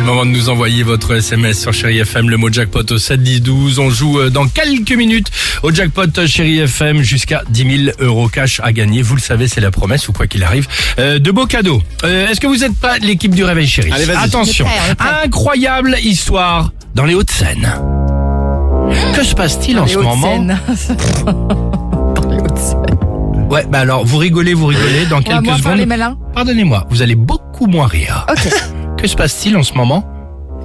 Le moment de nous envoyer votre SMS sur Chéri FM, le mot jackpot au 7 10 12. On joue euh, dans quelques minutes au jackpot Chéri FM jusqu'à 10 000 euros cash à gagner. Vous le savez, c'est la promesse ou quoi qu'il arrive. Euh, de beaux cadeaux. Euh, Est-ce que vous êtes pas l'équipe du Réveil Chéri? Attention, incroyable histoire dans les Hauts-de-Seine. Que se passe-t-il en ce moment? Ouais, bah alors vous rigolez, vous rigolez dans On va quelques secondes. Pardonnez-moi, vous allez beaucoup moins rire. Ok. Que se passe-t-il en ce moment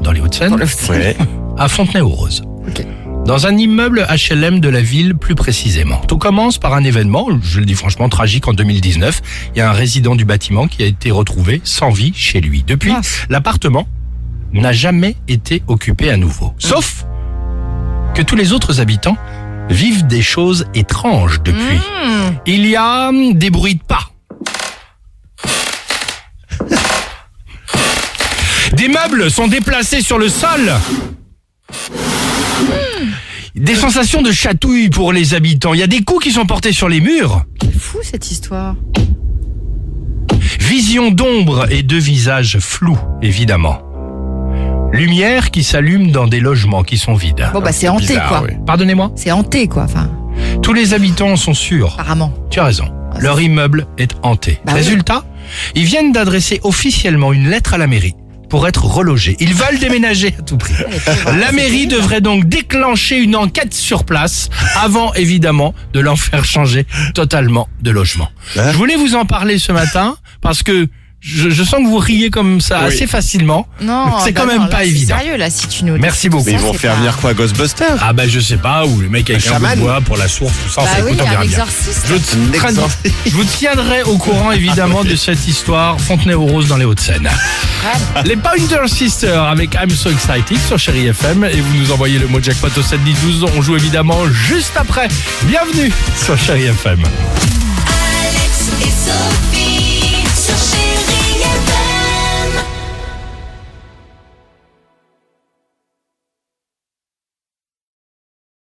dans les Hauts-de-Seine à Fontenay-aux-Roses Ok. Dans un immeuble HLM de la ville plus précisément. Tout commence par un événement, je le dis franchement tragique en 2019. Il y a un résident du bâtiment qui a été retrouvé sans vie chez lui. Depuis, Mince. l'appartement n'a jamais été occupé à nouveau. Sauf que tous les autres habitants vivent des choses étranges depuis. Il y a hum, des bruits de pas. Des meubles sont déplacés sur le sol. Des sensations de chatouille pour les habitants. Il y a des coups qui sont portés sur les murs. C'est fou cette histoire. Vision d'ombre et de visages flous, évidemment. Lumière qui s'allume dans des logements qui sont vides. Bon bah c'est hanté Bizarre, quoi. oui. Pardonnez-moi C'est hanté quoi. Enfin, Tous les habitants sont sûrs. apparemment. Tu as raison. Ah, Leur immeuble est hanté. Bah oui. Résultat, ils viennent d'adresser officiellement une lettre à la mairie pour être relogés. Ils veulent déménager à tout prix. La mairie devrait donc déclencher une enquête sur place avant évidemment de leur faire changer totalement de logement. Hein Je voulais vous en parler ce matin parce que je, je sens que vous riez comme ça assez facilement. Non. C'est bah quand même non, pas c'est évident. Sérieux là si tu nous. Merci beaucoup. ça, Ils vont faire pas- venir quoi Ghostbusters Ah ben je sais pas, ou le mec avec un, bout de chaman. bois pour la source, tout ça, Bah ça oui, écoute, on verra un bien. exorciste. Je, Un tiendrai- je vous tiendrai au courant évidemment de cette histoire Fontenay-aux-Roses dans les Hauts-de-Seine. Les Pointer Sisters avec I'm So Excited sur Chéri FM et vous nous envoyez le mot jackpot au 7 10 12. On joue évidemment juste après. Bienvenue sur Chéri FM.